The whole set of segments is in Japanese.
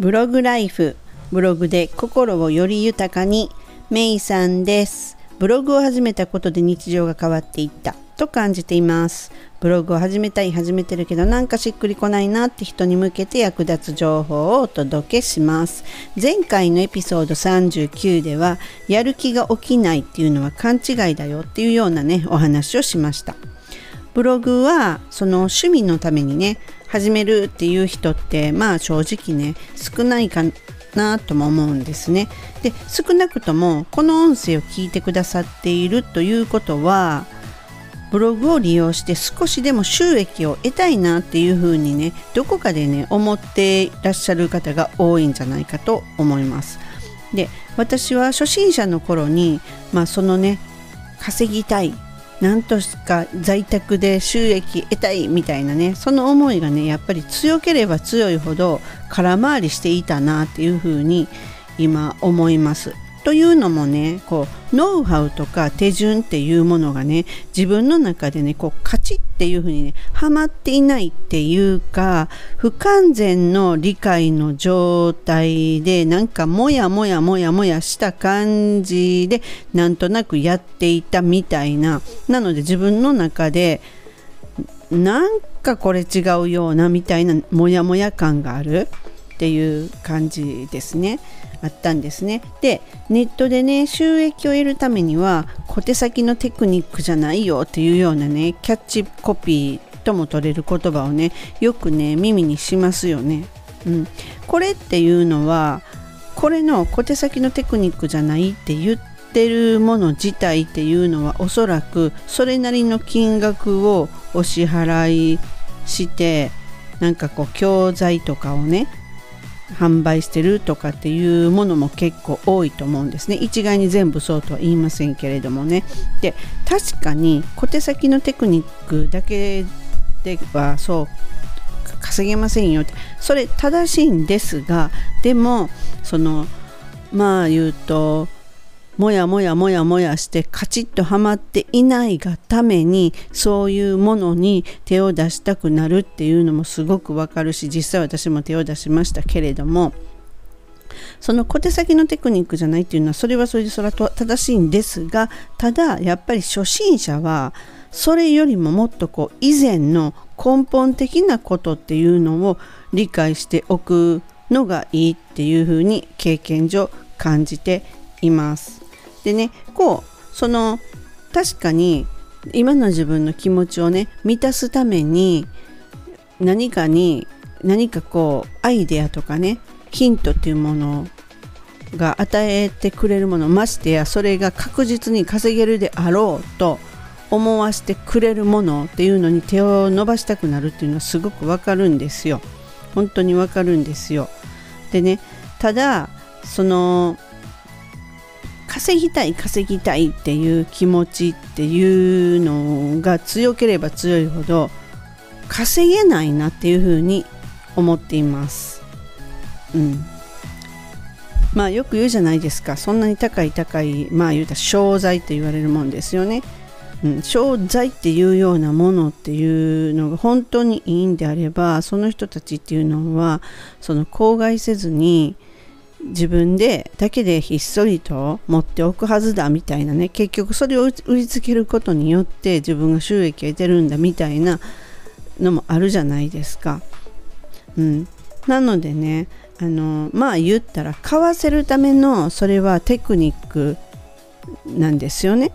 ブログライフブログで心をより豊かに。メイさんです。ブログを始めたことで日常が変わっていった。と感じています。ブログを始めたい始めてるけどなんかしっくりこないなって人に向けて役立つ情報をお届けします。前回のエピソード39ではやる気が起きないっていうのは勘違いだよっていうようなねお話をしました。ブログはその趣味のためにね始めるっていう人ってまあ正直ね少ないかなとも思うんですね。で少なくともこの音声を聞いてくださっているということはブログを利用して少しでも収益を得たいなっていうふうにねどこかでね思っていらっしゃる方が多いんじゃないかと思います。で私は初心者の頃に、まあ、そのね稼ぎたいなんとか在宅で収益得たいみたいなねその思いがねやっぱり強ければ強いほど空回りしていたなっていうふうに今思います。というのもねこうノウハウとか手順っていうものがね自分の中でねこうカチッっていうふうにねはまっていないっていうか不完全の理解の状態でなんかもやもやもやもやした感じでなんとなくやっていたみたいな。なので自分の中でなんかこれ違うようなみたいなモヤモヤ感がある。っていう感じですね。あったんですね。でネットでね収益を得るためには小手先のテクニックじゃないよっていうようなねキャッチコピーとも取れる言葉をねよくね耳にしますよね。うん、これっていうのはこれの小手先のテクニックじゃないって言ってるもの自体っていうのはおそらくそれなりの金額をお支払いしてなんかこう教材とかをね販売してるとかっていうものも結構多いと思うんですね。一概に全部そうとは言いませんけれどもね。で確かに小手先のテクニックだけではそう稼げませんよって。それ正しいんですがでもそのまあ言うともやもやもやもやしてカチッとはまっていないがためにそういうものに手を出したくなるっていうのもすごくわかるし実際私も手を出しましたけれどもその小手先のテクニックじゃないっていうのはそれはそれでそれは正しいんですがただやっぱり初心者はそれよりももっとこう以前の根本的なことっていうのを理解しておくのがいいっていうふうに経験上感じています。でねこうその確かに今の自分の気持ちをね満たすために何かに何かこうアイデアとかねヒントっていうものが与えてくれるものましてやそれが確実に稼げるであろうと思わせてくれるものっていうのに手を伸ばしたくなるっていうのはすごくわかるんですよ。本当にわかるんですよ。でねただその稼ぎたい稼ぎたいっていう気持ちっていうのが強ければ強いほど稼げないなっていうふうに思っています。うん。まあよく言うじゃないですかそんなに高い高いまあ言うたら商材って言われるもんですよね。うん、商材っていうようなものっていうのが本当にいいんであればその人たちっていうのはその口外せずに自分でだけでひっそりと持っておくはずだみたいなね結局それを売りつけることによって自分が収益を得てるんだみたいなのもあるじゃないですか。うん、なのでねあのまあ言ったら買わせるためのそれはテクニックなんですよね。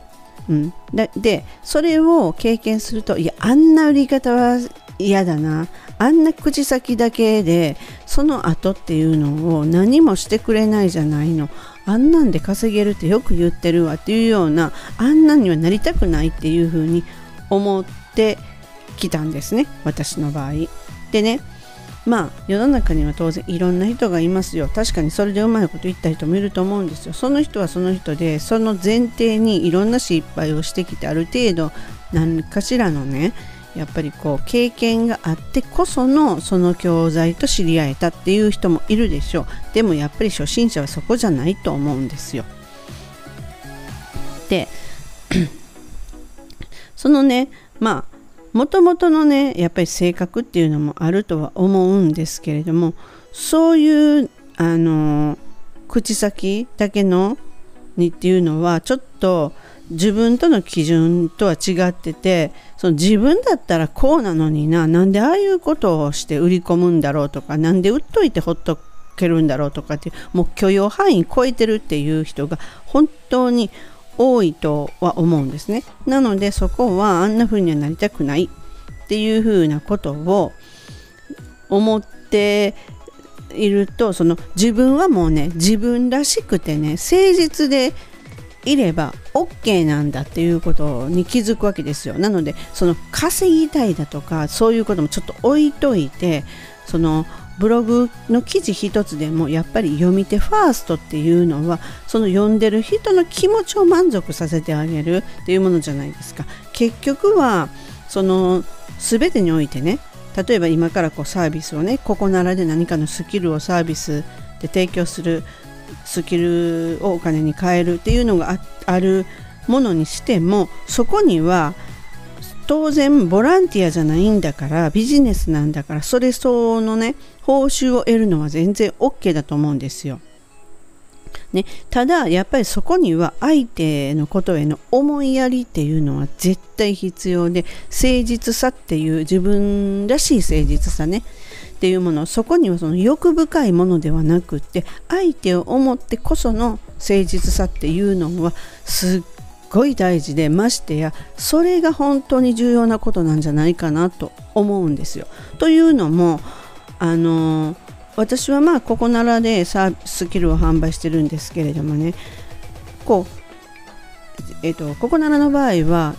うん、でそれを経験するといやあんな売り方は嫌だな。あんな口先だけでその後っていうのを何もしてくれないじゃないの。あんなんで稼げるってよく言ってるわっていうようなあんなんにはなりたくないっていうふうに思ってきたんですね。私の場合。でねまあ世の中には当然いろんな人がいますよ。確かにそれでうまいこと言った人もいると思うんですよ。その人はその人でその前提にいろんな失敗をしてきてある程度何かしらのねやっぱりこう経験があってこそのその教材と知り合えたっていう人もいるでしょう。でもやっぱり初心者はそこじゃないと思うんですよ。で そのねまあもともとのねやっぱり性格っていうのもあるとは思うんですけれどもそういうあの口先だけのにっていうのはちょっと自分との基準とは違っててその自分だったらこうなのにななんでああいうことをして売り込むんだろうとかなんで売っといてほっとけるんだろうとかってもう許容範囲超えてるっていう人が本当に多いとは思うんですね。なのでそこはあんな風にはなりたくないっていう風なことを思っているとその自分はもうね自分らしくてね誠実でいれば OK なんだっていうことに気づくわけですよ。なのでその稼ぎたいだとかそういうこともちょっと置いといてそのブログの記事一つでもやっぱり読み手ファーストっていうのはその読んでる人の気持ちを満足させてあげるっていうものじゃないですか。結局はその全てにおいてね例えば今からこうサービスをねここならで何かのスキルをサービスで提供するスキルをお金に変えるっていうのがあるものにしてもそこには当然ボランティアじゃないんだからビジネスなんだからそれ相応のね報酬を得るのは全然 OK だと思うんですよ。ね、ただやっぱりそこには相手のことへの思いやりっていうのは絶対必要で誠実さっていう自分らしい誠実さねっていうものそこにはその欲深いものではなくって相手を思ってこその誠実さっていうのはすっごい大事でましてやそれが本当に重要なことなんじゃないかなと思うんですよ。というのもあの私はまあここならでサススキルを販売してるんですけれどもね。こうえっ、とここならの場合は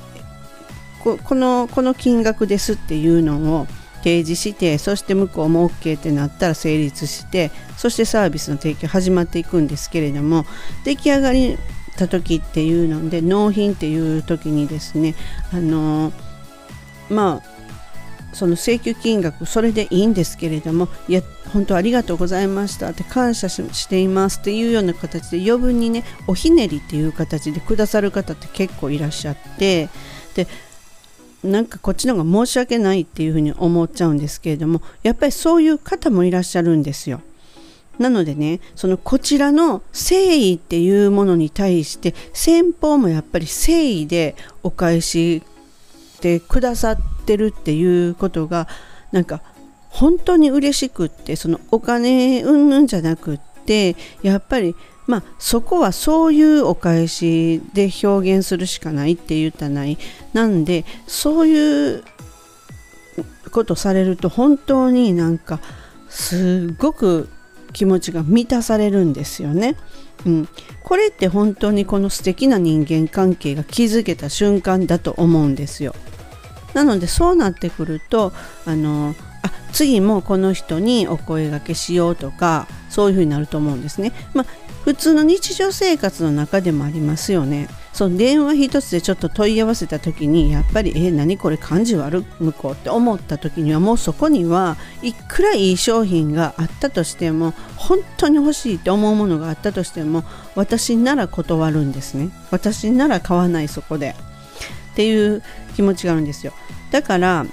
このこの金額ですっていうのを提示してそして向こうも OK ってなったら成立してそしてサービスの提供始まっていくんですけれども出来上がりた時っていうので納品っていう時にですねあのまあその請求金額それでいいんですけれどもいや本当ありがとうございましたって感謝していますっていうような形で余分にねおひねりっていう形でくださる方って結構いらっしゃってでなんかこっちの方が申し訳ないっていうふうに思っちゃうんですけれどもやっぱりそういう方もいらっしゃるんですよ。なのでねそのこちらの誠意っていうものに対して先方もやっぱり誠意でお返してくださっててるっていうことがなんか本当に嬉しくってそのお金うんぬんじゃなくってやっぱりまあそこはそういうお返しで表現するしかないって言ったないなんでそういうことされると本当になんかすごく気持ちが満たされるんですよね。うん、これって本当にこの素敵な人間関係が築けた瞬間だと思うんですよ。なのでそうなってくるとあのあ次もこの人にお声がけしようとかそういうふうになると思うんですね。まあ、普通の日常生活の中でもありますよね。その電話一つでちょっと問い合わせた時にやっぱりえ何これ感じ悪向こうって思った時にはもうそこにはいくらいい商品があったとしても本当に欲しいって思うものがあったとしても私なら断るんですね私なら買わないそこでっていう気持ちがあるんですよだから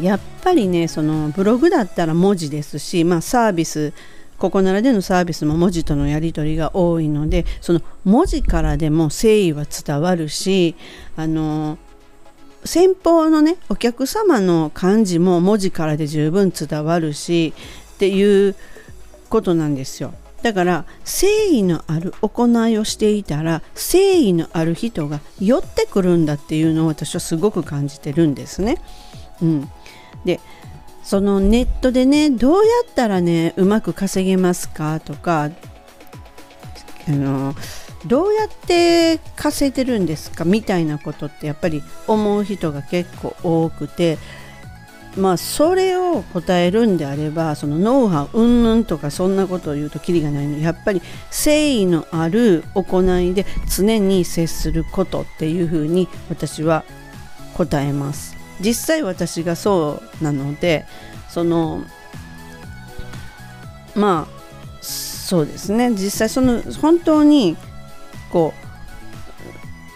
やっぱりねそのブログだったら文字ですしまあサービスここならでのサービスも文字とのやり取りが多いのでその文字からでも誠意は伝わるしあの先方のねお客様の感じも文字からで十分伝わるしっていうことなんですよ。だから誠意のある行いをしていたら誠意のある人が寄ってくるんだっていうのを私はすごく感じてるんですね。うん、でそのネットでねどうやったらねうまく稼げますかとかあのどうやって稼いでるんですかみたいなことってやっぱり思う人が結構多くてまあそれを答えるんであればそのノウハウうんぬんとかそんなことを言うときりがないのやっぱり誠意のある行いで常に接することっていうふうに私は答えます。実際私がそうなのでそのまあそうですね実際その本当にこ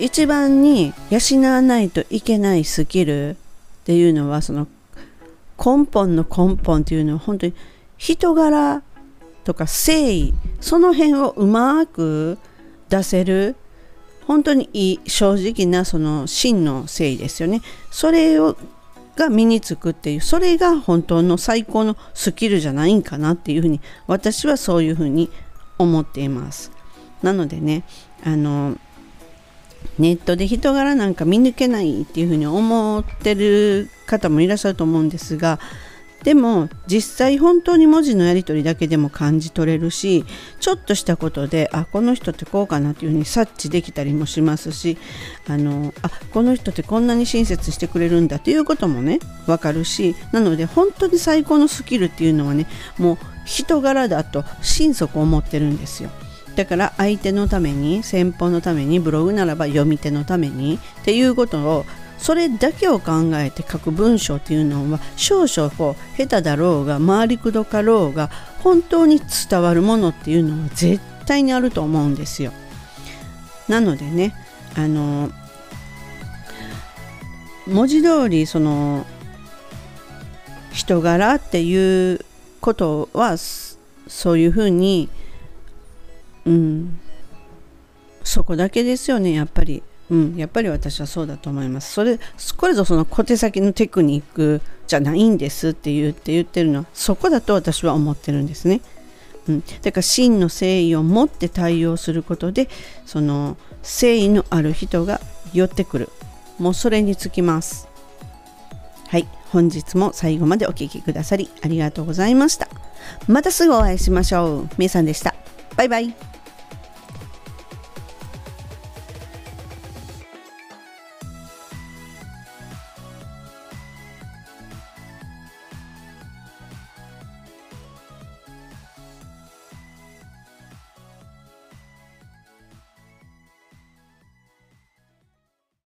う一番に養わないといけないスキルっていうのはその根本の根本っていうのは本当に人柄とか誠意その辺をうまく出せる本当にいい正直なその真の誠意ですよね。それをが身につくっていうそれが本当の最高のスキルじゃないんかなっていうふうに私はそういうふうに思っています。なのでねあのネットで人柄なんか見抜けないっていうふうに思ってる方もいらっしゃると思うんですがでも実際本当に文字のやり取りだけでも感じ取れるしちょっとしたことであこの人ってこうかなっていうふうに察知できたりもしますしあのあこの人ってこんなに親切してくれるんだっていうこともね分かるしなので本当に最高のスキルっていうのはねもう人柄だと心底思ってるんですよ。だから相手のために先方のためにブログならば読み手のためにっていうことをそれだけを考えて書く文章っていうのは少々こう下手だろうが回りくどかろうが本当に伝わるものっていうのは絶対にあると思うんですよ。なのでねあの文字通りその人柄っていうことはそういうふうにうん。そこだけですよねやっぱり。うん、やっぱり私はそうだと思います。それこれぞその小手先のテクニックじゃないんですって言って言ってるのはそこだと私は思ってるんですね。うん、だから真の誠意を持って対応することでその誠意のある人が寄ってくる。もうそれにつきます。はい。本日も最後までお聴きくださりありがとうございました。またすぐお会いしましょう。めいさんでした。バイバイ。